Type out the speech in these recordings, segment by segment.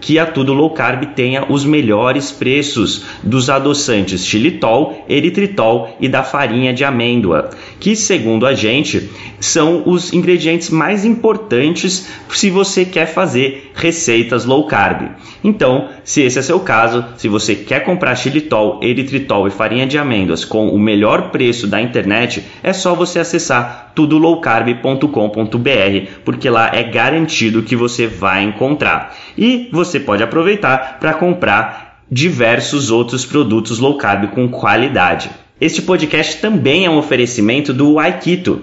que a Tudo Low Carb tenha os melhores preços dos adoçantes xilitol, eritritol e da farinha de amêndoa, que segundo a gente são os ingredientes mais importantes se você quer fazer receitas low carb. Então, se esse é seu caso, se você quer comprar xilitol, eritritol e farinha de amêndoas com o melhor preço da internet, é só você acessar tudolowcarb.com.br, porque lá é garantido que você vai encontrar. E você pode aproveitar para comprar diversos outros produtos low carb com qualidade. Este podcast também é um oferecimento do Aikito.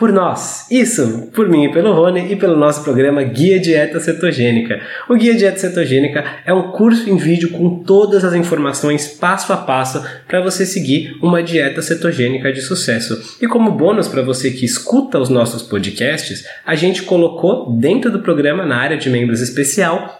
por nós. Isso, por mim e pelo Rony e pelo nosso programa Guia Dieta Cetogênica. O Guia Dieta Cetogênica é um curso em vídeo com todas as informações passo a passo para você seguir uma dieta cetogênica de sucesso. E como bônus para você que escuta os nossos podcasts, a gente colocou dentro do programa na área de membros especial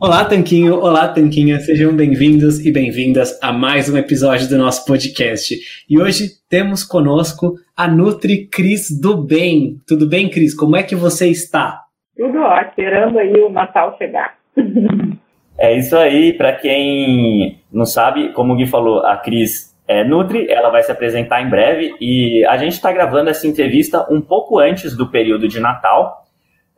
Olá, Tanquinho! Olá, Tanquinha! Sejam bem-vindos e bem-vindas a mais um episódio do nosso podcast. E hoje temos conosco a Nutri Cris do Bem. Tudo bem, Cris? Como é que você está? Tudo ótimo, esperando aí o Natal chegar. é isso aí, para quem não sabe, como o Gui falou, a Cris é Nutri, ela vai se apresentar em breve e a gente está gravando essa entrevista um pouco antes do período de Natal,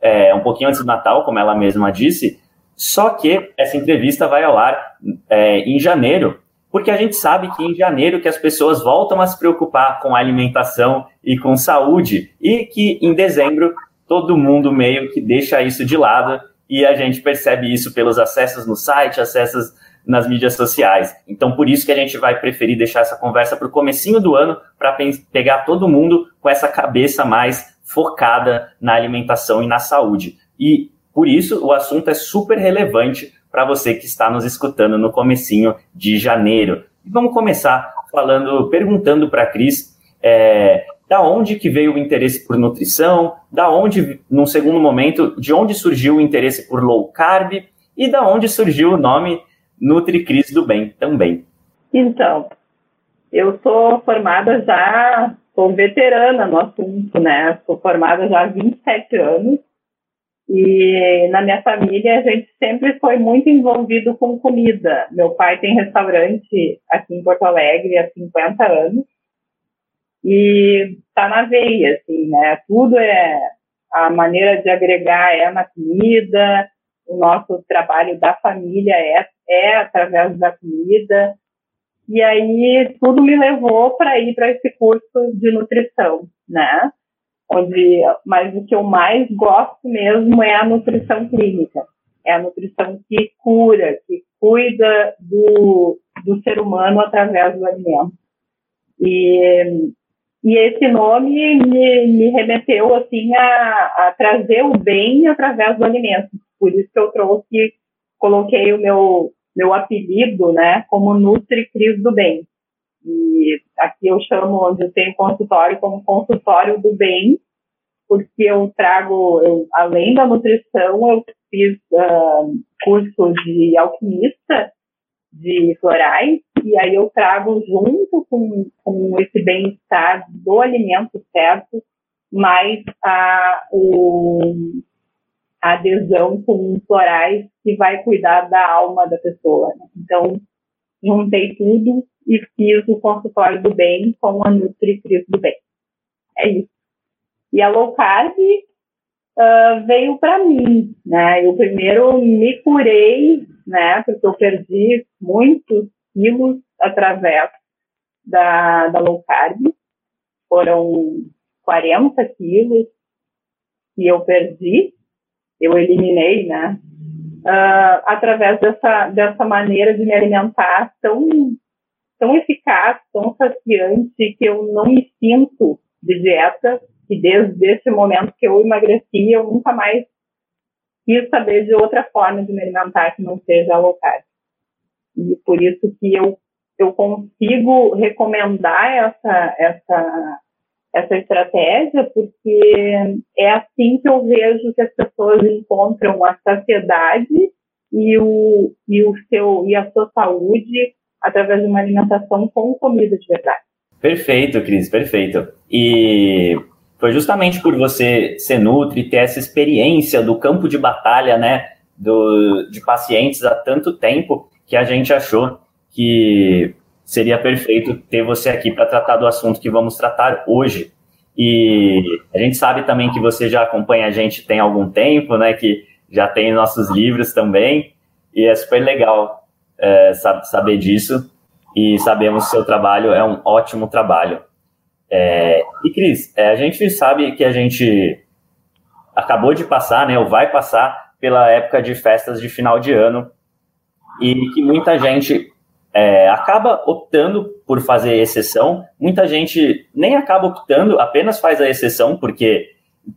é, um pouquinho antes do Natal, como ela mesma disse, só que essa entrevista vai ao ar é, em janeiro, porque a gente sabe que em janeiro que as pessoas voltam a se preocupar com alimentação e com saúde, e que em dezembro todo mundo meio que deixa isso de lado, e a gente percebe isso pelos acessos no site, acessos nas mídias sociais. Então, por isso que a gente vai preferir deixar essa conversa para o comecinho do ano, para pegar todo mundo com essa cabeça mais focada na alimentação e na saúde. E por isso, o assunto é super relevante para você que está nos escutando no comecinho de janeiro. E vamos começar falando, perguntando para a Cris é, da onde que veio o interesse por nutrição, da onde, num segundo momento, de onde surgiu o interesse por low carb e da onde surgiu o nome NutriCris do Bem também. Então, eu sou formada já, sou veterana no assunto, né? Sou formada já há 27 anos e na minha família a gente sempre foi muito envolvido com comida. Meu pai tem restaurante aqui em Porto Alegre há 50 anos e tá na veia, assim, né? Tudo é a maneira de agregar é na comida, o nosso trabalho da família é, é através da comida. E aí tudo me levou para ir para esse curso de nutrição, né? Onde, mas o que eu mais gosto mesmo é a nutrição clínica. É a nutrição que cura, que cuida do, do ser humano através do alimento. E e esse nome me, me remeteu assim a, a, trazer o bem através do alimento. Por isso que eu trouxe, coloquei o meu meu apelido, né, como Nutri Cris do Bem. E aqui eu chamo onde eu tenho consultório como consultório do bem, porque eu trago, eu, além da nutrição, eu fiz uh, curso de alquimista de florais, e aí eu trago junto com, com esse bem-estar do alimento certo, mais a, o, a adesão com florais que vai cuidar da alma da pessoa. Né? Então, juntei tudo e fiz o consultório do bem com a Nutri do Bem. É isso. E a low carb uh, veio para mim, né? Eu primeiro me curei, né? Porque eu perdi muitos quilos através da, da low carb. Foram 40 quilos que eu perdi, eu eliminei, né? Uh, através dessa, dessa maneira de me alimentar tão, tão eficaz, tão saciante, que eu não me sinto de dieta que desde esse momento que eu emagreci, eu nunca mais quis saber de outra forma de me alimentar que não seja a low carb. E por isso que eu, eu consigo recomendar essa, essa, essa estratégia, porque é assim que eu vejo que as pessoas encontram a saciedade e, o, e, o seu, e a sua saúde através de uma alimentação com comida de verdade. Perfeito, Cris, perfeito. E foi justamente por você ser Nutri, ter essa experiência do campo de batalha, né, do, de pacientes há tanto tempo, que a gente achou que seria perfeito ter você aqui para tratar do assunto que vamos tratar hoje. E a gente sabe também que você já acompanha a gente tem algum tempo, né, que já tem nossos livros também, e é super legal é, saber disso, e sabemos que seu trabalho é um ótimo trabalho. É, e Cris, é, a gente sabe que a gente acabou de passar, né, ou vai passar pela época de festas de final de ano e que muita gente é, acaba optando por fazer exceção, muita gente nem acaba optando, apenas faz a exceção porque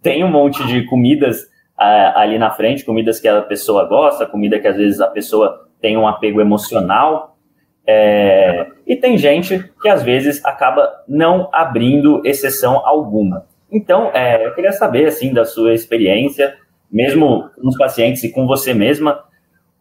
tem um monte de comidas ali na frente, comidas que a pessoa gosta, comida que às vezes a pessoa tem um apego emocional é, e tem gente que às vezes acaba não abrindo exceção alguma. Então, é, eu queria saber assim da sua experiência, mesmo com os pacientes e com você mesma,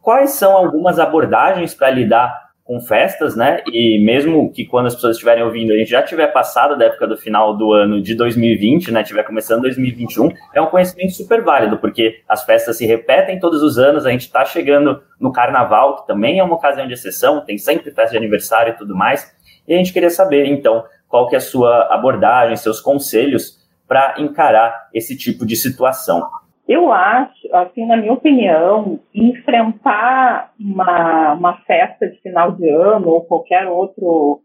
quais são algumas abordagens para lidar com festas, né? E mesmo que quando as pessoas estiverem ouvindo, a gente já tiver passado da época do final do ano de 2020, né? Tiver começando 2021, é um conhecimento super válido, porque as festas se repetem todos os anos, a gente está chegando no carnaval, que também é uma ocasião de exceção, tem sempre festa de aniversário e tudo mais. E a gente queria saber, então, qual que é a sua abordagem, seus conselhos para encarar esse tipo de situação. Eu acho, assim, na minha opinião, enfrentar uma, uma festa de final de ano ou qualquer outro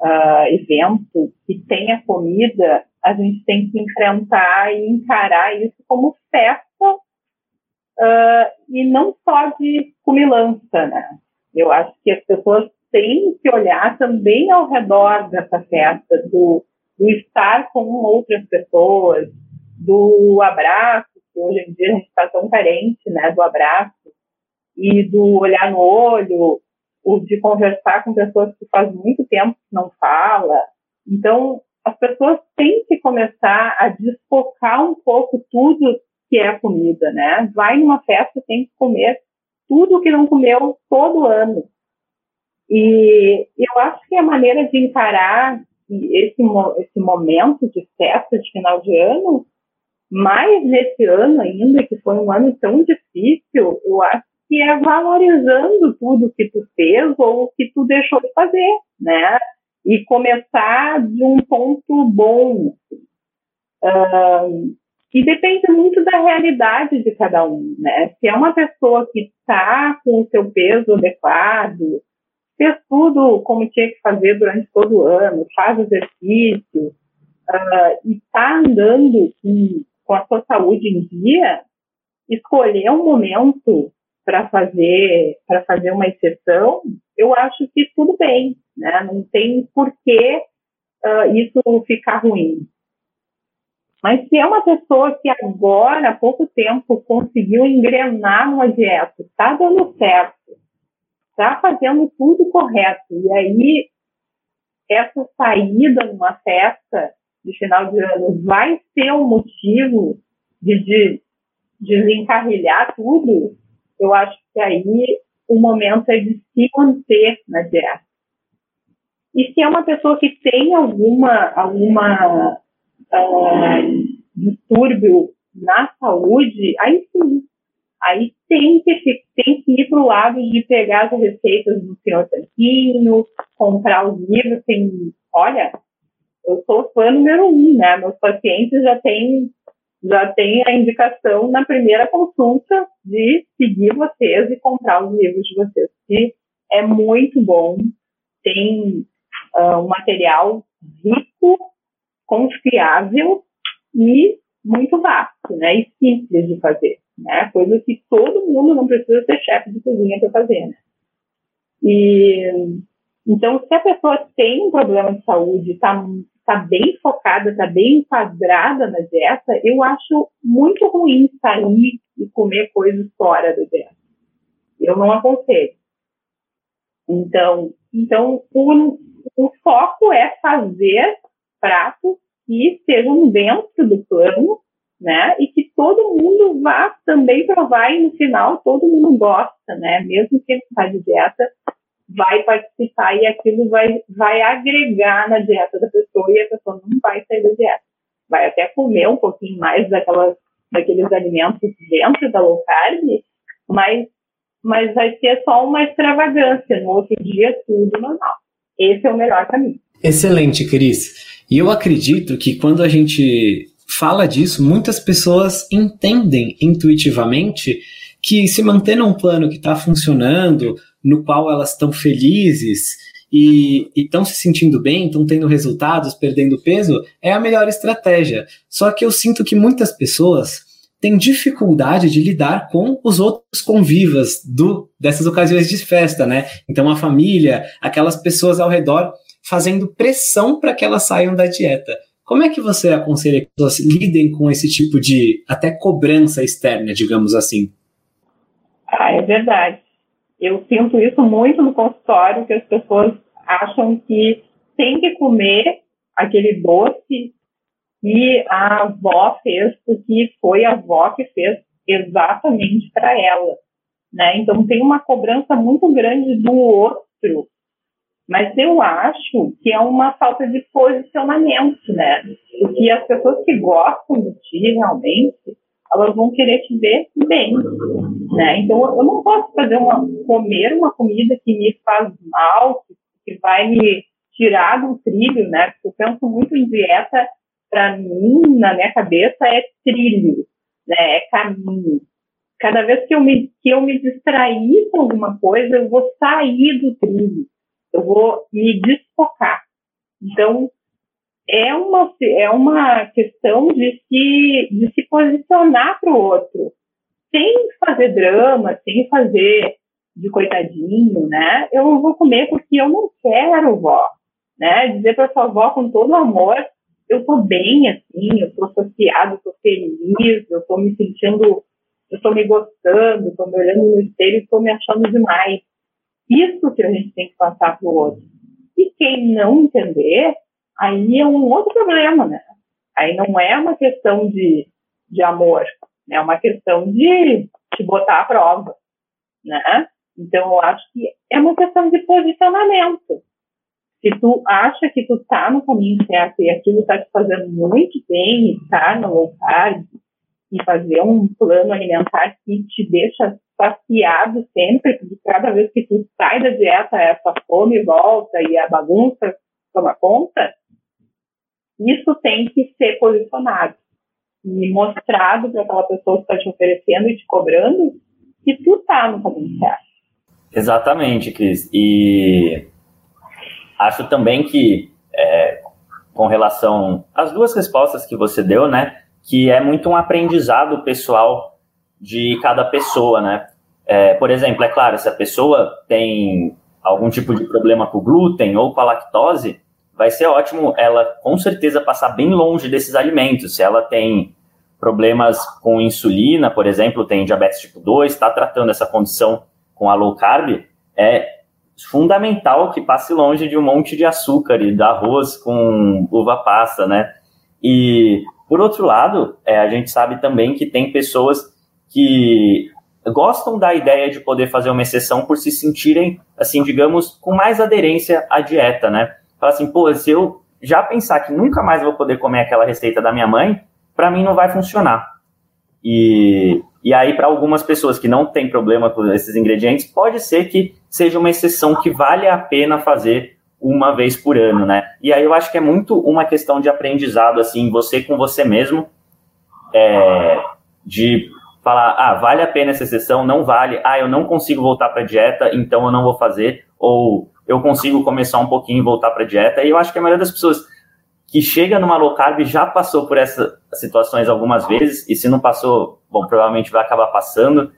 uh, evento que tenha comida, a gente tem que enfrentar e encarar isso como festa uh, e não só de cumilança, né? Eu acho que as pessoas têm que olhar também ao redor dessa festa, do, do estar com outras pessoas, do abraço, hoje em dia a gente está tão carente, né, do abraço e do olhar no olho, o de conversar com pessoas que faz muito tempo que não fala. Então, as pessoas têm que começar a desfocar um pouco tudo que é comida, né? Vai numa festa, tem que comer tudo que não comeu todo ano. E eu acho que a maneira de encarar esse, esse momento de festa de final de ano, mais nesse ano ainda, que foi um ano tão difícil, eu acho que é valorizando tudo que tu fez ou que tu deixou de fazer, né? E começar de um ponto bom. Uh, e depende muito da realidade de cada um, né? Se é uma pessoa que está com o seu peso adequado, fez tudo como tinha que fazer durante todo o ano, faz exercício uh, e está andando com, com a sua saúde em dia, escolher um momento para fazer para fazer uma exceção, eu acho que tudo bem, né? Não tem por que uh, isso ficar ruim. Mas se é uma pessoa que agora, há pouco tempo, conseguiu engrenar numa dieta, está dando certo, está fazendo tudo correto. E aí, essa saída numa festa de final de ano vai ser um motivo de, de, de desencarrilhar tudo. Eu acho que aí o momento é de se manter na dieta. E se é uma pessoa que tem alguma, alguma uh, distúrbio na saúde, aí sim, Aí tem que, tem que ir para o lado de pegar as receitas do senhor Tanquinho, comprar os livros. Tem, olha, eu sou fã número um, né? Meus pacientes já têm já tem a indicação na primeira consulta de seguir vocês e comprar os livros de vocês, que é muito bom, tem uh, um material rico, confiável e muito vasto, né? E simples de fazer né? Coisa que todo mundo não precisa ser chefe de cozinha para fazer, né? E então, se a pessoa tem um problema de saúde, está tá bem focada, está bem enquadrada na dieta, eu acho muito ruim sair e comer coisas fora da dieta. Eu não aconselho. Então, então o, o foco é fazer pratos que estejam dentro do plano né? E que todo mundo vá também provar e no final todo mundo gosta, né? Mesmo quem está de dieta vai participar e aquilo vai, vai agregar na dieta da pessoa e a pessoa não vai sair da dieta. Vai até comer um pouquinho mais daquelas, daqueles alimentos dentro da low carb, mas, mas vai ser só uma extravagância. No outro dia, tudo normal. Esse é o melhor caminho. Excelente, Cris. E eu acredito que quando a gente fala disso, muitas pessoas entendem intuitivamente que se manter num plano que está funcionando, no qual elas estão felizes e estão se sentindo bem, estão tendo resultados, perdendo peso, é a melhor estratégia. Só que eu sinto que muitas pessoas têm dificuldade de lidar com os outros convivas do, dessas ocasiões de festa, né? Então a família, aquelas pessoas ao redor fazendo pressão para que elas saiam da dieta. Como é que você aconselha que as pessoas lidem com esse tipo de até cobrança externa, digamos assim? Ah, é verdade. Eu sinto isso muito no consultório, que as pessoas acham que tem que comer aquele doce que a avó fez, porque foi a avó que fez exatamente para ela. Né? Então tem uma cobrança muito grande do outro mas eu acho que é uma falta de posicionamento, né? Porque as pessoas que gostam de ti realmente, elas vão querer te ver bem, né? Então eu não posso fazer uma comer uma comida que me faz mal, que vai me tirar do trilho, né? Porque eu penso muito em dieta, para mim, na minha cabeça, é trilho, né? É caminho. Cada vez que eu me que eu me distrair com alguma coisa, eu vou sair do trilho eu vou me desfocar. Então, é uma, é uma questão de se, de se posicionar para o outro, sem fazer drama, sem fazer de coitadinho, né? Eu vou comer porque eu não quero, vó, né? Dizer para sua avó com todo amor, eu tô bem assim, eu tô associado, tô feliz, eu tô me sentindo, eu tô me gostando, tô me olhando no espelho e tô me achando demais. Isso que a gente tem que passar para o outro. E quem não entender, aí é um outro problema, né? Aí não é uma questão de, de amor, é uma questão de te botar à prova, né? Então, eu acho que é uma questão de posicionamento. Se tu acha que tu está no caminho certo e aquilo está te fazendo muito bem, estar no low carb e fazer um plano alimentar que te deixa saciado sempre, porque cada vez que tu sai da dieta, essa fome volta e a bagunça toma conta, isso tem que ser posicionado e mostrado para aquela pessoa que está te oferecendo e te cobrando que tu está no caminho certo. Exatamente, Cris. E acho também que, é, com relação às duas respostas que você deu, né, que é muito um aprendizado pessoal de cada pessoa, né? É, por exemplo, é claro, se a pessoa tem algum tipo de problema com glúten ou com a lactose, vai ser ótimo ela com certeza passar bem longe desses alimentos. Se ela tem problemas com insulina, por exemplo, tem diabetes tipo 2, está tratando essa condição com a low carb, é fundamental que passe longe de um monte de açúcar e de arroz com uva passa, né? E, por outro lado, é, a gente sabe também que tem pessoas que gostam da ideia de poder fazer uma exceção por se sentirem, assim, digamos, com mais aderência à dieta, né? Fala assim, pô, se eu já pensar que nunca mais vou poder comer aquela receita da minha mãe, para mim não vai funcionar. E, e aí, para algumas pessoas que não têm problema com esses ingredientes, pode ser que seja uma exceção que vale a pena fazer uma vez por ano, né? E aí eu acho que é muito uma questão de aprendizado, assim, você com você mesmo, é, de falar, ah, vale a pena essa exceção, não vale, ah, eu não consigo voltar para dieta, então eu não vou fazer, ou eu consigo começar um pouquinho e voltar para dieta. E eu acho que a maioria das pessoas que chega numa low carb já passou por essas situações algumas vezes, e se não passou, bom, provavelmente vai acabar passando,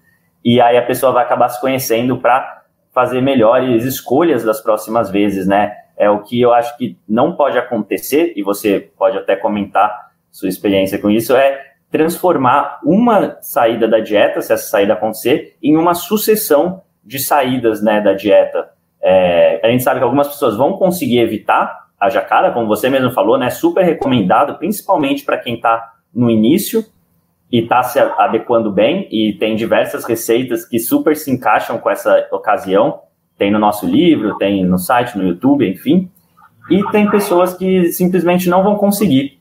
e aí a pessoa vai acabar se conhecendo para fazer melhores escolhas das próximas vezes, né? É o que eu acho que não pode acontecer, e você pode até comentar sua experiência com isso, é transformar uma saída da dieta, se essa saída acontecer, em uma sucessão de saídas né, da dieta. É, a gente sabe que algumas pessoas vão conseguir evitar a jacara, como você mesmo falou, né? Super recomendado, principalmente para quem está no início e está se adequando bem. E tem diversas receitas que super se encaixam com essa ocasião. Tem no nosso livro, tem no site, no YouTube, enfim. E tem pessoas que simplesmente não vão conseguir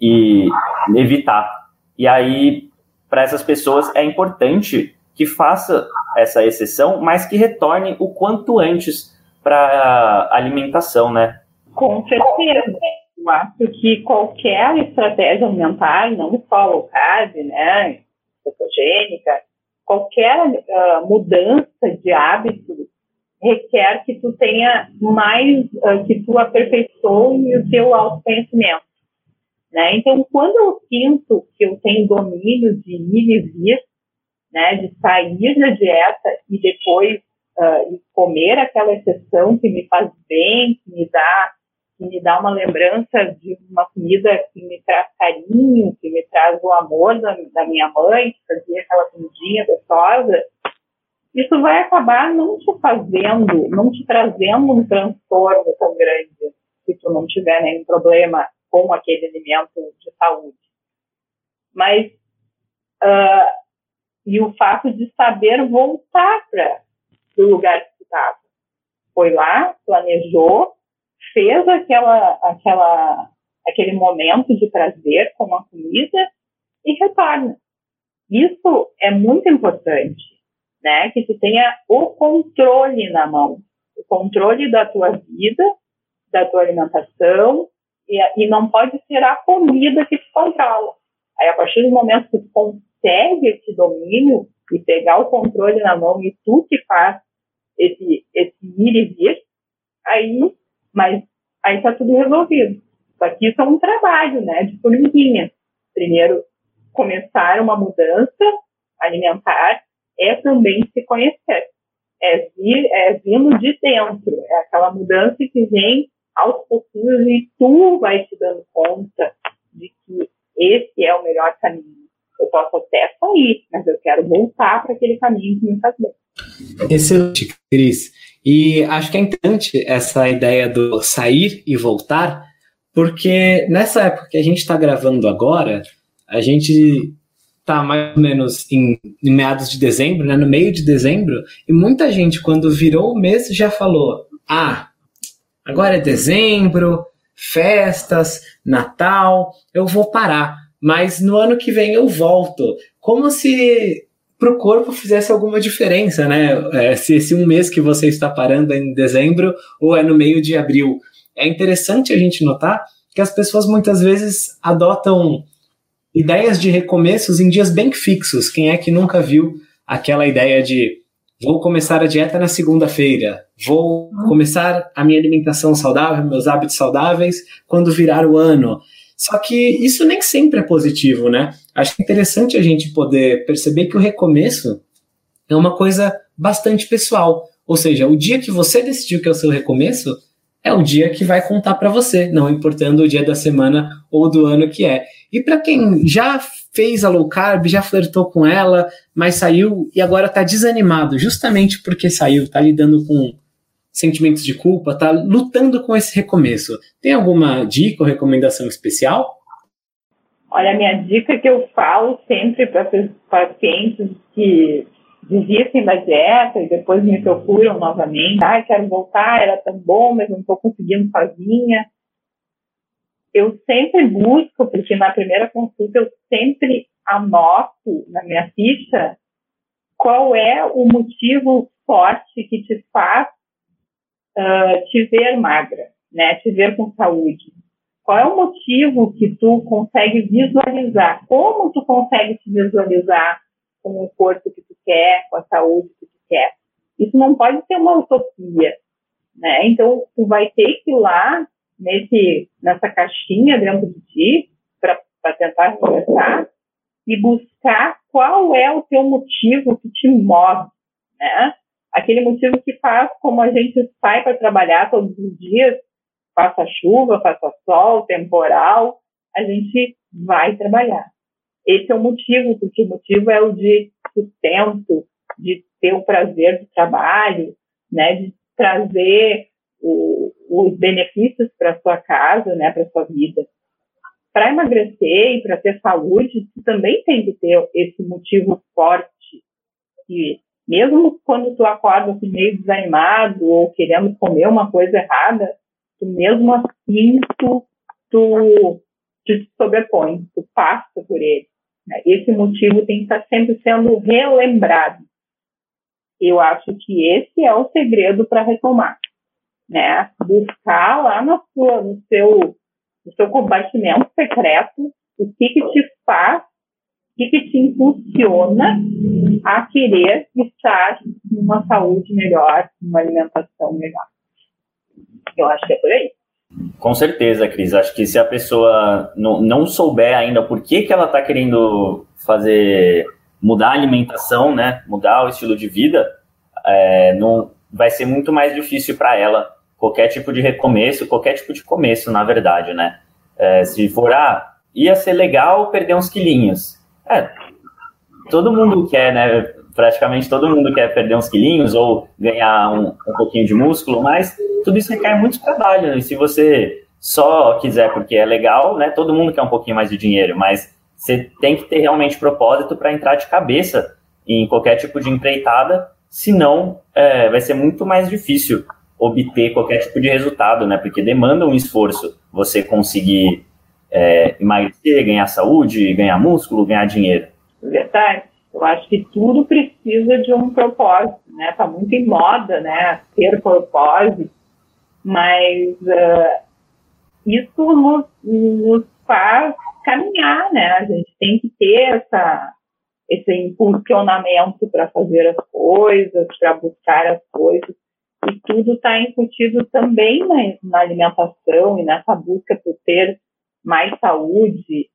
e evitar e aí, para essas pessoas, é importante que faça essa exceção, mas que retorne o quanto antes para alimentação, né? Com certeza. Eu acho que qualquer estratégia alimentar, não só low carb, né, cetogênica, qualquer uh, mudança de hábito requer que tu tenha mais, uh, que tu aperfeiçoe o teu autoconhecimento. Né? Então, quando eu sinto que eu tenho domínio de ir e né, de sair da dieta e depois uh, comer aquela exceção que me faz bem, que me dá que me dá uma lembrança de uma comida que me traz carinho, que me traz o amor da, da minha mãe, que fazia aquela comidinha gostosa, isso vai acabar não te fazendo, não te trazendo um transtorno tão grande se tu não tiver nenhum problema com aquele alimento de saúde. Mas, uh, e o fato de saber voltar para o lugar que estava. Foi lá, planejou, fez aquela, aquela, aquele momento de prazer com a comida e retorna. Isso é muito importante, né? Que tu tenha o controle na mão, o controle da tua vida, da tua alimentação, e, e não pode ser a comida que te controla. Aí, a partir do momento que tu consegue esse domínio e pegar o controle na mão e tu que faz esse, esse ir e vir, aí, mas aí tá tudo resolvido. Só que isso é um trabalho, né, de formiguinha. Primeiro, começar uma mudança alimentar é também se conhecer. É, vir, é vindo de dentro, é aquela mudança que vem aos pouquinhos e tu vai te dando conta de que esse é o melhor caminho. Eu posso até sair, mas eu quero voltar para aquele caminho que me faz bem. Excelente, Cris. E acho que é importante essa ideia do sair e voltar, porque nessa época que a gente está gravando agora, a gente está mais ou menos em, em, meados de dezembro, né, no meio de dezembro, e muita gente, quando virou o mês, já falou: ah, agora é dezembro, festas, Natal, eu vou parar, mas no ano que vem eu volto. Como se para o corpo fizesse alguma diferença, né? É, se esse um mês que você está parando é em dezembro ou é no meio de abril. É interessante a gente notar que as pessoas muitas vezes adotam ideias de recomeços em dias bem fixos. Quem é que nunca viu aquela ideia de vou começar a dieta na segunda-feira, vou começar a minha alimentação saudável, meus hábitos saudáveis quando virar o ano. Só que isso nem sempre é positivo, né? Acho interessante a gente poder perceber que o recomeço é uma coisa bastante pessoal. Ou seja, o dia que você decidiu que é o seu recomeço é o dia que vai contar para você, não importando o dia da semana ou do ano que é. E para quem já fez a low carb, já flertou com ela, mas saiu e agora está desanimado, justamente porque saiu, está lidando com sentimentos de culpa, está lutando com esse recomeço. Tem alguma dica ou recomendação especial? Olha, a minha dica que eu falo sempre para pacientes que desistem da dieta e depois me procuram novamente, ah, quero voltar, era tão bom, mas não estou conseguindo sozinha. Eu sempre busco, porque na primeira consulta eu sempre anoto na minha ficha qual é o motivo forte que te faz uh, te ver magra, né? Te ver com saúde. Qual é o motivo que tu consegue visualizar? Como tu consegue te visualizar com o corpo que tu quer, com a saúde que tu quer? Isso não pode ser uma utopia, né? Então, tu vai ter que ir lá nesse, nessa caixinha dentro de ti para tentar conversar e buscar qual é o teu motivo que te move, né? Aquele motivo que faz como a gente sai para trabalhar todos os dias, faça chuva, faça sol, temporal, a gente vai trabalhar. Esse é o motivo, porque o motivo é o de sustento, de ter o prazer do trabalho, né, de trazer o, os benefícios para sua casa, né, para sua vida. Para emagrecer e para ter saúde, tu também tem que ter esse motivo forte que mesmo quando tu acorda assim, meio desanimado ou querendo comer uma coisa errada, tu mesmo assim tu, tu, te sobrepõe, tu passa por ele. Né? Esse motivo tem que estar sempre sendo relembrado. Eu acho que esse é o segredo para retomar, né? Buscar lá na sua, no seu, no seu compartimento secreto o que, que te faz que, que te impulsiona a querer estar numa saúde melhor, numa alimentação melhor? Eu acho que é por aí. Com certeza, Cris. Acho que se a pessoa não, não souber ainda por que, que ela está querendo fazer mudar a alimentação, né, mudar o estilo de vida, é, não vai ser muito mais difícil para ela qualquer tipo de recomeço, qualquer tipo de começo, na verdade, né? É, se for, ah, ia ser legal perder uns quilinhos. É, todo mundo quer, né? Praticamente todo mundo quer perder uns quilinhos ou ganhar um, um pouquinho de músculo, mas tudo isso requer muito trabalho. Né? E se você só quiser porque é legal, né? Todo mundo quer um pouquinho mais de dinheiro, mas você tem que ter realmente propósito para entrar de cabeça em qualquer tipo de empreitada, senão é, vai ser muito mais difícil obter qualquer tipo de resultado, né? Porque demanda um esforço você conseguir é, emagrecer, ganhar saúde, ganhar músculo, ganhar dinheiro. Verdade. Eu acho que tudo precisa de um propósito, né? Tá muito em moda, né? Ter propósito, mas uh, isso nos, nos faz caminhar, né? A gente tem que ter essa, esse impulsionamento para fazer as coisas, para buscar as coisas. E tudo está incutido também na, na alimentação e nessa busca por ter mais saúde.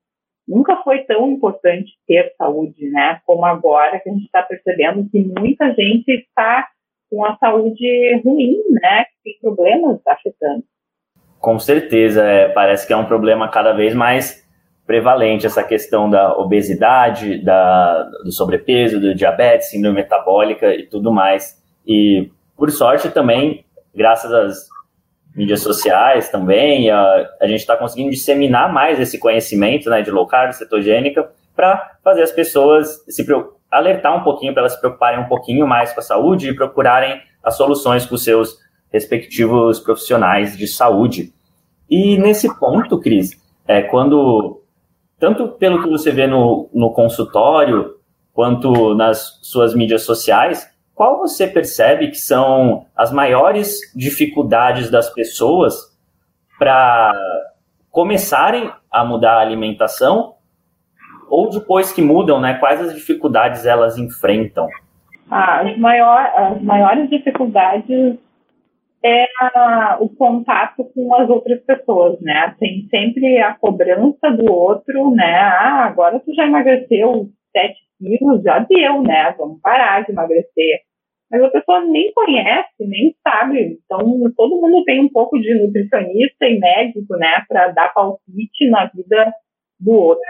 Nunca foi tão importante ter saúde, né? Como agora que a gente está percebendo que muita gente está com a saúde ruim, né? Tem problemas afetando. Com certeza, é, parece que é um problema cada vez mais prevalente essa questão da obesidade, da, do sobrepeso, do diabetes, síndrome metabólica e tudo mais. E, por sorte, também, graças às mídias sociais também. A, a gente está conseguindo disseminar mais esse conhecimento né, de low carb, cetogênica, para fazer as pessoas se alertar um pouquinho, para elas se preocuparem um pouquinho mais com a saúde e procurarem as soluções com seus respectivos profissionais de saúde. E nesse ponto, Cris, é, quando, tanto pelo que você vê no, no consultório, quanto nas suas mídias sociais, qual você percebe que são as maiores dificuldades das pessoas para começarem a mudar a alimentação ou depois que mudam, né? Quais as dificuldades elas enfrentam? Ah, as, maior, as maiores dificuldades é a, o contato com as outras pessoas, né? Tem sempre a cobrança do outro, né? Ah, agora tu já emagreceu 7 quilos, já deu, né? Vamos parar de emagrecer. Mas a pessoa nem conhece, nem sabe. Então, todo mundo tem um pouco de nutricionista e médico, né? Para dar palpite na vida do outro.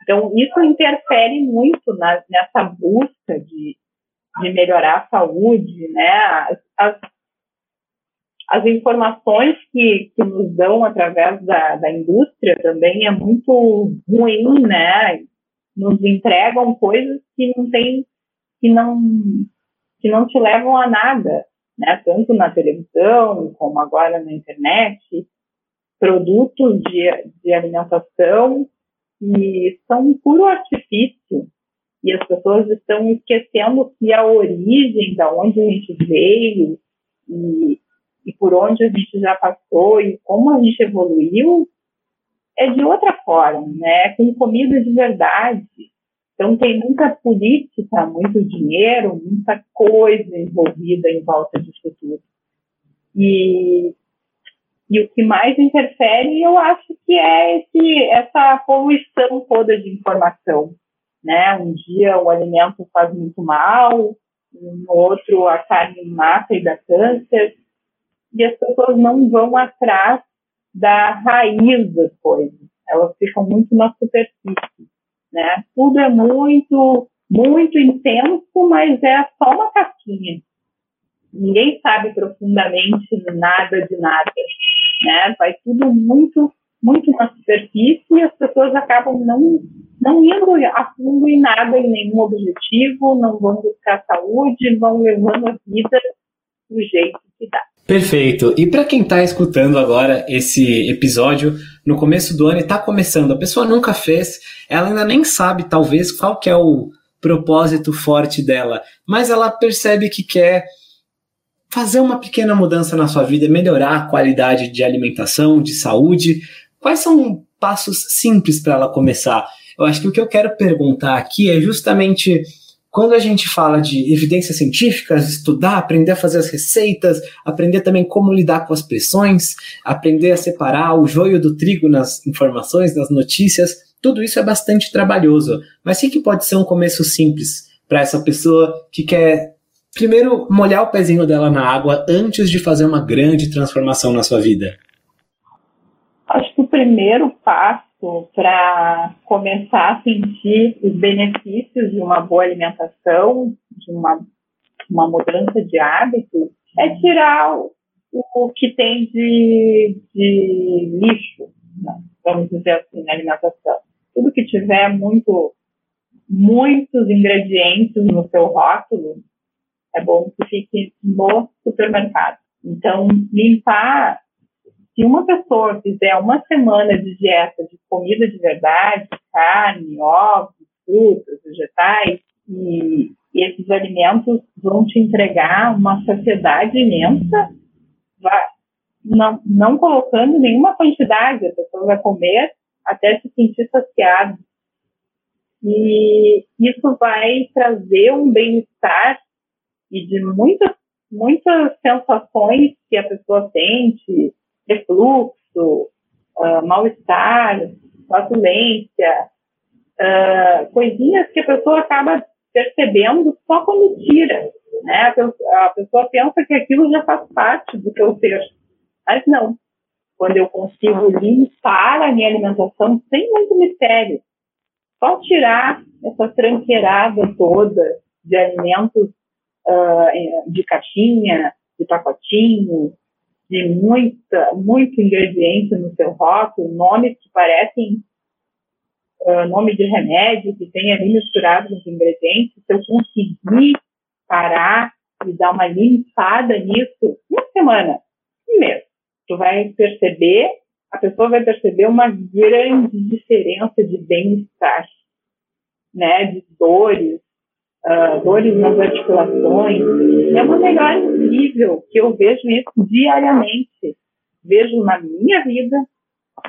Então, isso interfere muito na, nessa busca de, de melhorar a saúde, né? As, as, informações que, que nos dão através da, da indústria também é muito ruim, né? Nos entregam coisas que não tem, que não, que não te levam a nada, né? Tanto na televisão como agora na internet, produtos de, de alimentação que são um puro artifício e as pessoas estão esquecendo que a origem da onde a gente veio e, e por onde a gente já passou e como a gente evoluiu é de outra forma, né? Com comida de verdade. Então tem muita política, muito dinheiro, muita coisa envolvida em volta disso tudo. E e o que mais interfere, eu acho que é esse, essa poluição toda de informação. Né? Um dia o alimento faz muito mal, no outro a carne mata e dá câncer, e as pessoas não vão atrás da raiz das coisas. Elas ficam muito na superfície. Né? Tudo é muito, muito intenso, mas é só uma casquinha. Ninguém sabe profundamente nada de nada né? Vai tudo muito, muito na superfície e as pessoas acabam não, não indo a fundo em nada, em nenhum objetivo, não vão buscar saúde, vão levando a vida do jeito que dá. Perfeito. E para quem está escutando agora esse episódio, no começo do ano e está começando, a pessoa nunca fez, ela ainda nem sabe, talvez, qual que é o propósito forte dela, mas ela percebe que quer fazer uma pequena mudança na sua vida, melhorar a qualidade de alimentação, de saúde? Quais são passos simples para ela começar? Eu acho que o que eu quero perguntar aqui é justamente quando a gente fala de evidências científicas, estudar, aprender a fazer as receitas, aprender também como lidar com as pressões, aprender a separar o joio do trigo nas informações, nas notícias, tudo isso é bastante trabalhoso. Mas o que pode ser um começo simples para essa pessoa que quer primeiro molhar o pezinho dela na água antes de fazer uma grande transformação na sua vida? Acho que o primeiro passo para começar a sentir os benefícios de uma boa alimentação, de uma, uma mudança de hábitos, é tirar o, o que tem de, de lixo, né? vamos dizer assim, na alimentação. Tudo que tiver muito, muitos ingredientes no seu rótulo, é bom que fique no supermercado. Então, limpar. Se uma pessoa fizer uma semana de dieta de comida de verdade, carne, ovos, frutas, vegetais, e esses alimentos vão te entregar uma saciedade imensa, não, não colocando nenhuma quantidade, a pessoa vai comer até se sentir saciado. E isso vai trazer um bem-estar e de muitas, muitas sensações que a pessoa sente, refluxo, uh, mal-estar, flatulência, uh, coisinhas que a pessoa acaba percebendo só quando tira. Né? A, pessoa, pensa que aquilo já faz parte do seu ser, mas não. Quando eu consigo limpar a minha alimentação sem muito mistério, só tirar essa tranqueirada toda de alimentos uh, de caixinha, de pacotinho, de muita, muito ingrediente no seu rótulo, nomes que parecem uh, nome de remédio, que tem ali misturado os ingredientes, se eu conseguir parar e dar uma limpada nisso, uma semana, um mês, tu vai perceber, a pessoa vai perceber uma grande diferença de bem-estar, né, de dores, uh, dores nas articulações, é uma melhora incrível que eu vejo isso diariamente. Vejo na minha vida,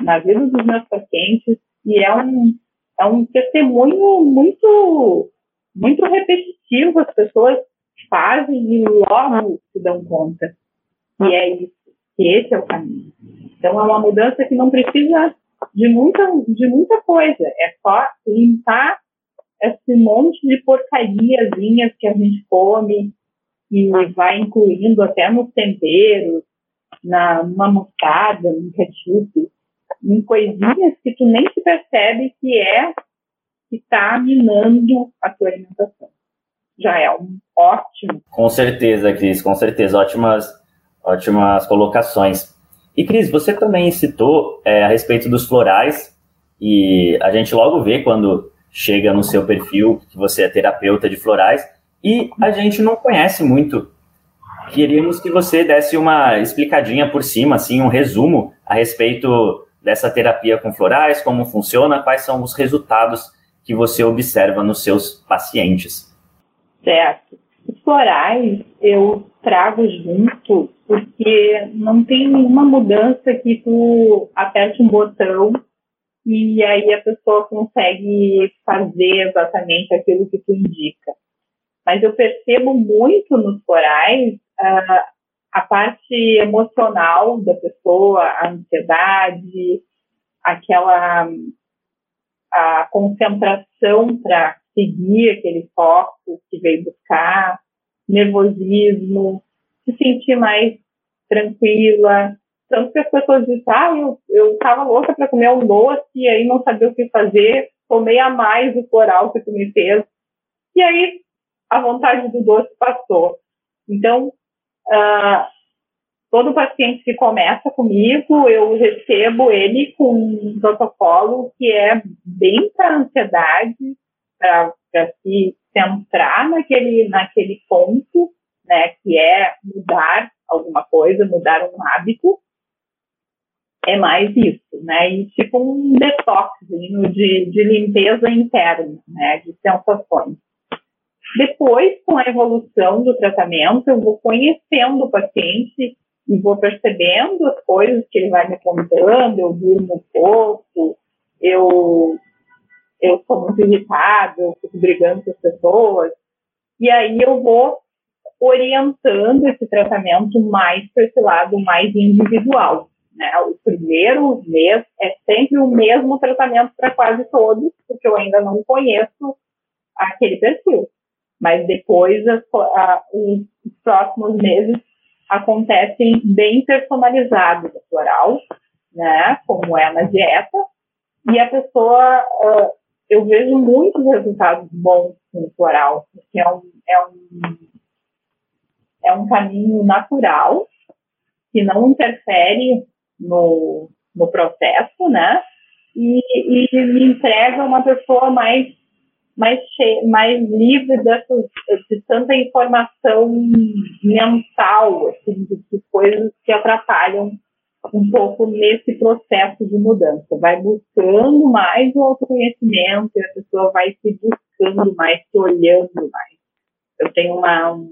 na vida dos meus pacientes, e é um, é um testemunho muito, muito repetitivo. As pessoas fazem e logo se dão conta. E é isso, que esse é o caminho. Então, é uma mudança que não precisa de muita, de muita coisa, é só limpar esse monte de porcariazinhas que a gente come e vai incluindo até nos temperos, na, numa no ketchup, em coisinhas que tu nem se percebe que é que está minando a tua alimentação. Já é um ótimo. Com certeza, Cris, com certeza. Ótimas, ótimas colocações. E, Cris, você também citou é, a respeito dos florais, e a gente logo vê quando chega no seu perfil que você é terapeuta de florais e a gente não conhece muito. Queríamos que você desse uma explicadinha por cima, assim, um resumo a respeito dessa terapia com florais, como funciona, quais são os resultados que você observa nos seus pacientes. Certo. Os florais eu trago junto porque não tem nenhuma mudança que tu aperte um botão e aí a pessoa consegue fazer exatamente aquilo que tu indica. Mas eu percebo muito nos corais uh, a parte emocional da pessoa, a ansiedade, aquela a concentração para seguir aquele foco que veio buscar, nervosismo, se sentir mais tranquila, tanto que as pessoas dizem, ah, eu, eu tava louca para comer um doce e aí não sabia o que fazer, tomei a mais o floral que tu me fez. E aí a vontade do doce passou. Então, uh, todo paciente que começa comigo, eu recebo ele com um protocolo que é bem para ansiedade, para se centrar naquele, naquele ponto, né, que é mudar alguma coisa, mudar um hábito, é mais isso, né? E tipo um detox de, de limpeza interna, né? De sensações. Depois, com a evolução do tratamento, eu vou conhecendo o paciente e vou percebendo as coisas que ele vai me contando, eu durmo pouco, eu, eu sou muito irritado, eu fico brigando com as pessoas, e aí eu vou orientando esse tratamento mais para esse lado mais individual. Né? O primeiro mês é sempre o mesmo tratamento para quase todos, porque eu ainda não conheço aquele perfil. Mas depois, a, a, os próximos meses acontecem bem personalizados floral, né? Como é na dieta. E a pessoa, uh, eu vejo muitos resultados bons no floral, porque é um, é um, é um caminho natural que não interfere no, no processo, né? E, e me entrega uma pessoa mais mais cheia, mais livre dessas, de tanta informação mental, assim, de, de coisas que atrapalham um pouco nesse processo de mudança. Vai buscando mais o autoconhecimento e a pessoa vai se buscando mais, se olhando mais. Eu tenho uma, um,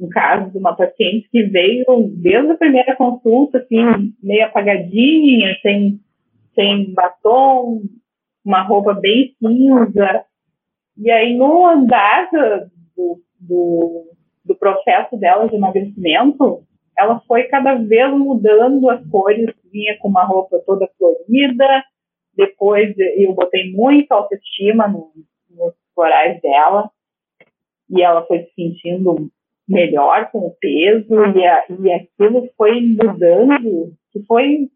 um caso de uma paciente que veio desde a primeira consulta, assim, meio apagadinha, sem, sem batom, uma roupa bem cinza. E aí, no andar do, do, do processo dela de emagrecimento, ela foi cada vez mudando as cores, vinha com uma roupa toda florida, depois eu botei muita autoestima no, nos florais dela, e ela foi se sentindo melhor com o peso e, a, e aquilo foi mudando, que foi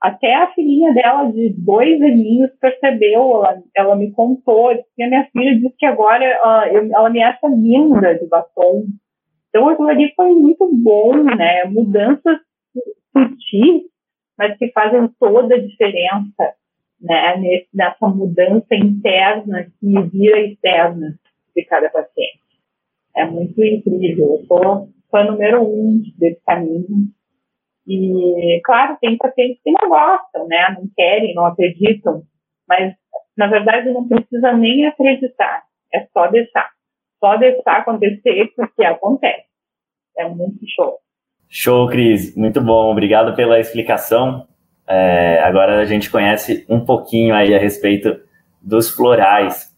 até a filhinha dela de dois aninhos percebeu, ela, ela me contou, que a minha filha disse que agora eu, ela me acha linda de batom. Então aquilo ali foi muito bom, né? Mudanças sutis, mas que fazem toda a diferença né, nessa mudança interna que vira externa de cada paciente. É muito incrível. Eu sou fã número um desse caminho. E, claro, tem pacientes que não gostam, né, não querem, não acreditam, mas, na verdade, não precisa nem acreditar, é só deixar. Só deixar acontecer, porque acontece. É muito show. Show, Cris. Muito bom. Obrigado pela explicação. É, agora a gente conhece um pouquinho aí a respeito dos florais.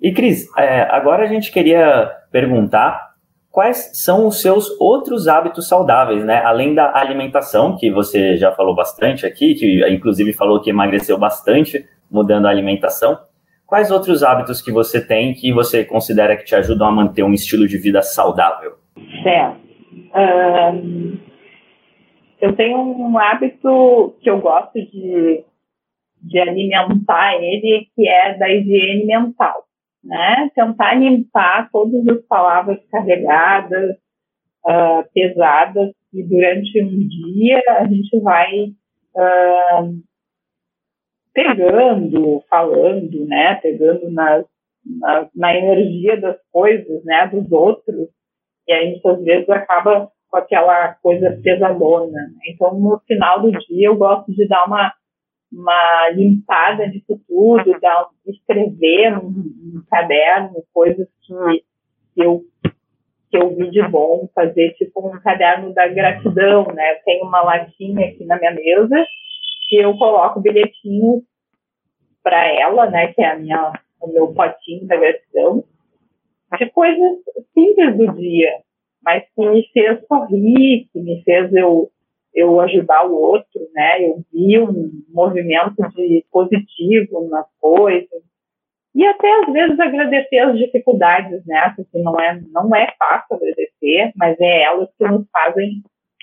E, Cris, é, agora a gente queria perguntar quais são os seus outros hábitos saudáveis, né? Além da alimentação, que você já falou bastante aqui, que inclusive falou que emagreceu bastante mudando a alimentação. Quais outros hábitos que você tem que você considera que te ajudam a manter um estilo de vida saudável? Certo. Um, eu tenho um hábito que eu gosto de, de alimentar ele, que é da higiene mental. Né? Tentar limpar todas as palavras carregadas, uh, pesadas, e durante um dia a gente vai uh, pegando, falando, né? Pegando nas, na, na energia das coisas, né? Dos outros, e aí muitas vezes acaba com aquela coisa pesadona. Né? Então, no final do dia, eu gosto de dar uma, uma limpada disso tudo, dar, escrever num, num caderno coisas que, que, eu, que eu vi de bom, fazer tipo um caderno da gratidão, né? Eu tenho uma latinha aqui na minha mesa que eu coloco bilhetinhos para ela, né? Que é a minha, o meu potinho da gratidão de coisas simples do dia, mas que me fez sorrir, que me fez eu, eu ajudar o outro, né? Eu vi um movimento de positivo nas coisas. E até às vezes agradecer as dificuldades, né? Porque não é, não é fácil agradecer, mas é elas que nos fazem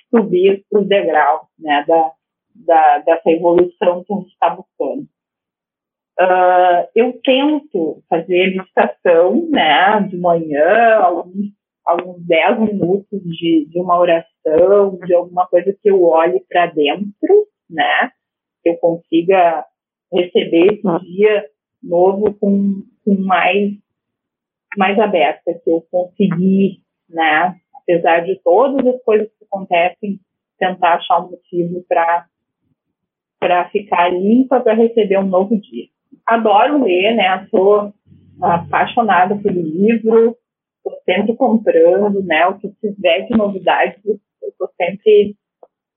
subir os degraus, né? Da, da, dessa evolução que a gente está buscando. Uh, eu tento fazer meditação, né, de manhã, alguns, alguns 10 minutos de, de uma oração, de alguma coisa que eu olhe para dentro, né, que eu consiga receber esse dia novo com, com mais, mais aberta, que eu conseguir, né, apesar de todas as coisas que acontecem, tentar achar um motivo para para ficar limpa para receber um novo dia. Adoro ler, né? Sou apaixonada pelo livro, sempre comprando, né? O que tiver de novidades, eu estou sempre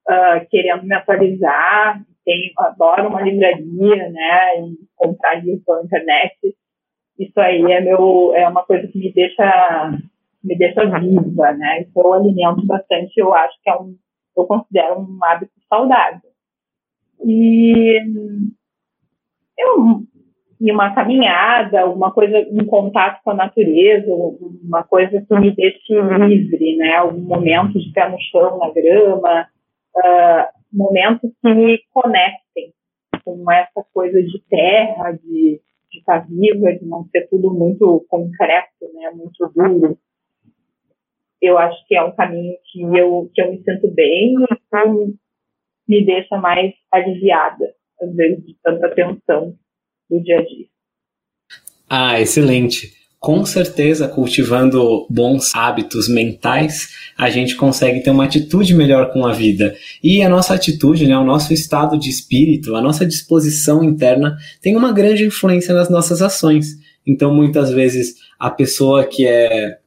uh, querendo me atualizar. Tenho, adoro uma livraria, né? E comprar livros pela internet. Isso aí é meu, é uma coisa que me deixa, me deixa viva, né? Então eu alimento bastante. Eu acho que é um, eu considero um hábito saudável. E eu e uma caminhada, uma coisa, um contato com a natureza, uma coisa que me deixe livre, né? Algum momento de pé no chão, na grama, uh, momentos que me conectem com essa coisa de terra, de, de estar viva, de não ser tudo muito concreto, né? Muito duro. Eu acho que é um caminho que eu, que eu me sinto bem e me deixa mais aliviada, às vezes, de tanta tensão do dia a dia. Ah, excelente. Com certeza, cultivando bons hábitos mentais, a gente consegue ter uma atitude melhor com a vida. E a nossa atitude, né, o nosso estado de espírito, a nossa disposição interna tem uma grande influência nas nossas ações. Então, muitas vezes, a pessoa que é,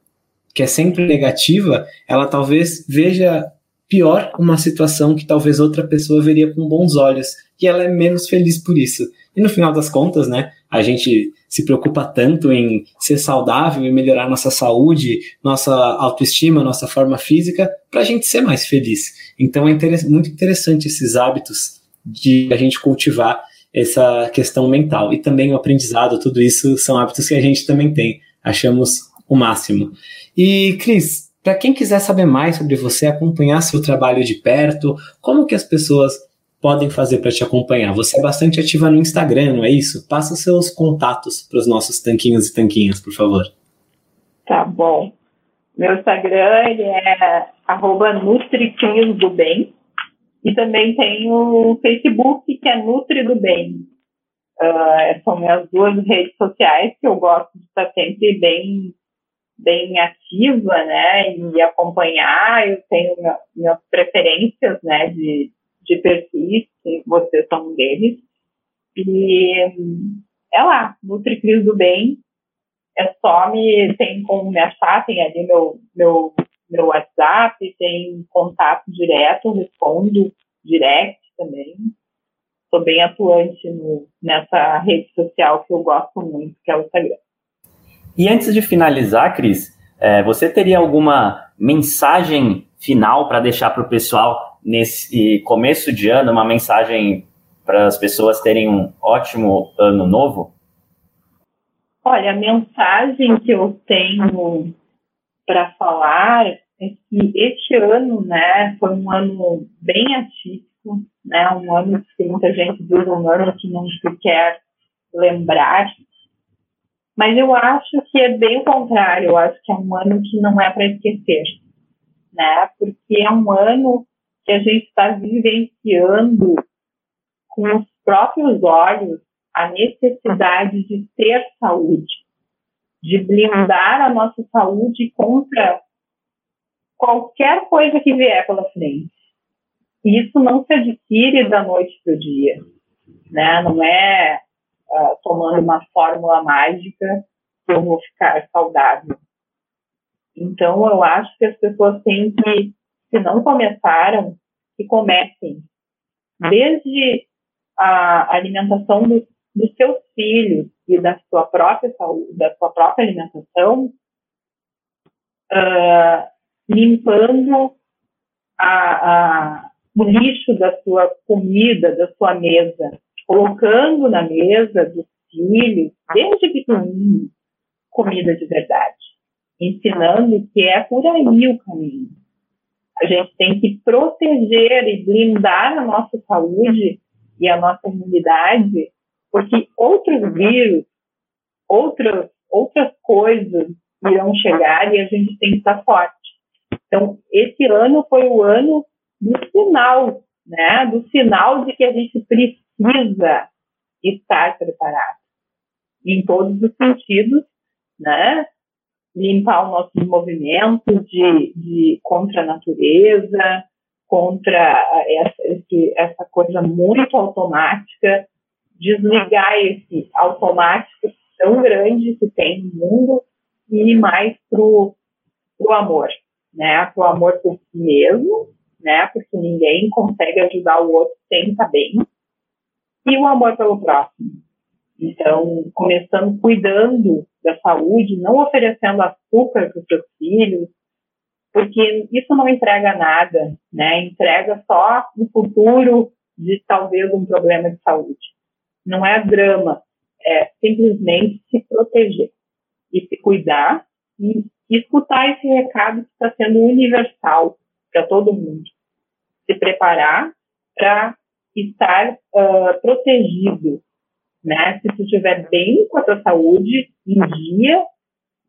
que é sempre negativa, ela talvez veja pior uma situação que talvez outra pessoa veria com bons olhos. E ela é menos feliz por isso. E no final das contas, né, a gente se preocupa tanto em ser saudável e melhorar nossa saúde, nossa autoestima, nossa forma física, para a gente ser mais feliz. Então é muito interessante esses hábitos de a gente cultivar essa questão mental. E também o aprendizado, tudo isso são hábitos que a gente também tem. Achamos o máximo. E, Cris, para quem quiser saber mais sobre você, acompanhar seu trabalho de perto, como que as pessoas podem fazer para te acompanhar? Você é bastante ativa no Instagram, não é isso? Passa os seus contatos para os nossos tanquinhos e tanquinhas, por favor. Tá bom. Meu Instagram ele é arroba do Bem. E também tem o Facebook, que é Nutri do Bem. Uh, são minhas duas redes sociais que eu gosto de estar sempre bem, bem ativa, né? E acompanhar. Eu tenho minha, minhas preferências, né? De, de perfis, vocês são um deles. E é lá, Nutri Cris do Bem. É só me, tem como me achar, tem ali meu, meu, meu WhatsApp, tem contato direto, respondo direct também. Sou bem atuante no, nessa rede social que eu gosto muito, que é o Instagram. E antes de finalizar, Cris, é, você teria alguma mensagem final para deixar para o pessoal nesse começo de ano, uma mensagem para as pessoas terem um ótimo ano novo? Olha, a mensagem que eu tenho para falar é que este ano, né, foi um ano bem atípico, né, um ano que muita gente diz um ano que não se quer lembrar, mas eu acho que é bem o contrário, eu acho que é um ano que não é para esquecer, né, porque é um ano que a gente está vivenciando com os próprios olhos a necessidade de ter saúde, de blindar a nossa saúde contra qualquer coisa que vier pela frente. E isso não se adquire da noite para o dia, né? Não é uh, tomando uma fórmula mágica que eu vou ficar saudável. Então, eu acho que as pessoas têm que, se não começaram, que comecem. Desde a alimentação dos, dos seus filhos e da sua própria saúde, da sua própria alimentação, uh, limpando a, a, o lixo da sua comida, da sua mesa, colocando na mesa dos filhos, desde pequenininho, comida de verdade, ensinando que é por aí o caminho. A gente tem que proteger e blindar a nossa saúde e a nossa imunidade, porque outros vírus, outras, outras coisas irão chegar e a gente tem que estar forte. Então, esse ano foi o ano do sinal, né? Do sinal de que a gente precisa estar preparado em todos os sentidos, né? Limpar os nossos movimentos de, de contra a natureza, contra essa, esse, essa coisa muito automática, desligar esse automático tão grande que tem no mundo e ir mais pro, pro amor, né? Pro amor por si mesmo, né? Porque ninguém consegue ajudar o outro sem estar bem. E o amor pelo próximo. Então, começando cuidando da saúde, não oferecendo açúcar para os seus filhos, porque isso não entrega nada, né? Entrega só no futuro de talvez um problema de saúde. Não é drama, é simplesmente se proteger e se cuidar e escutar esse recado que está sendo universal para todo mundo. Se preparar para estar uh, protegido, né? Se tu estiver bem com a tua saúde, em dia,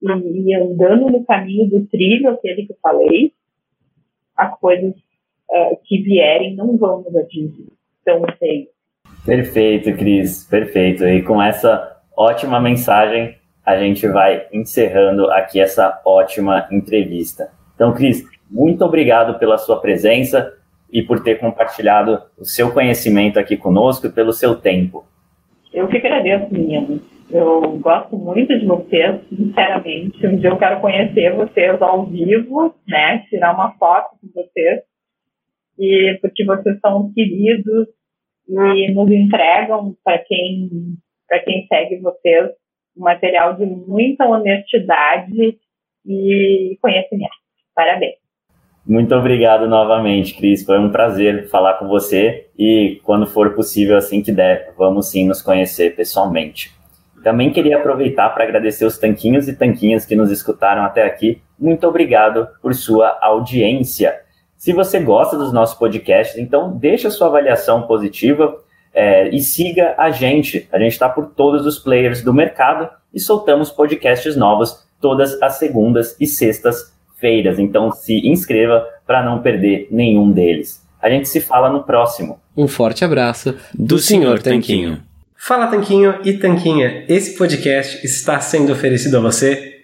e, e andando no caminho do trilho, aquele que eu falei, as coisas uh, que vierem não vão nos atingir tão feio. Perfeito, Cris, perfeito. E com essa ótima mensagem, a gente vai encerrando aqui essa ótima entrevista. Então, Cris, muito obrigado pela sua presença e por ter compartilhado o seu conhecimento aqui conosco e pelo seu tempo. Eu que agradeço, menino. Eu gosto muito de vocês, sinceramente. Um dia eu quero conhecer vocês ao vivo, né? Tirar uma foto com vocês. E porque vocês são queridos e nos entregam para quem para quem segue vocês um material de muita honestidade e conhecimento. Parabéns. Muito obrigado novamente, Cris. Foi um prazer falar com você e quando for possível, assim que der, vamos sim nos conhecer pessoalmente. Também queria aproveitar para agradecer os tanquinhos e tanquinhas que nos escutaram até aqui. Muito obrigado por sua audiência. Se você gosta dos nossos podcasts, então deixa sua avaliação positiva é, e siga a gente. A gente está por todos os players do mercado e soltamos podcasts novos todas as segundas e sextas-feiras. Então se inscreva para não perder nenhum deles. A gente se fala no próximo. Um forte abraço do, do Senhor Tanquinho. Fala Tanquinho e Tanquinha, esse podcast está sendo oferecido a você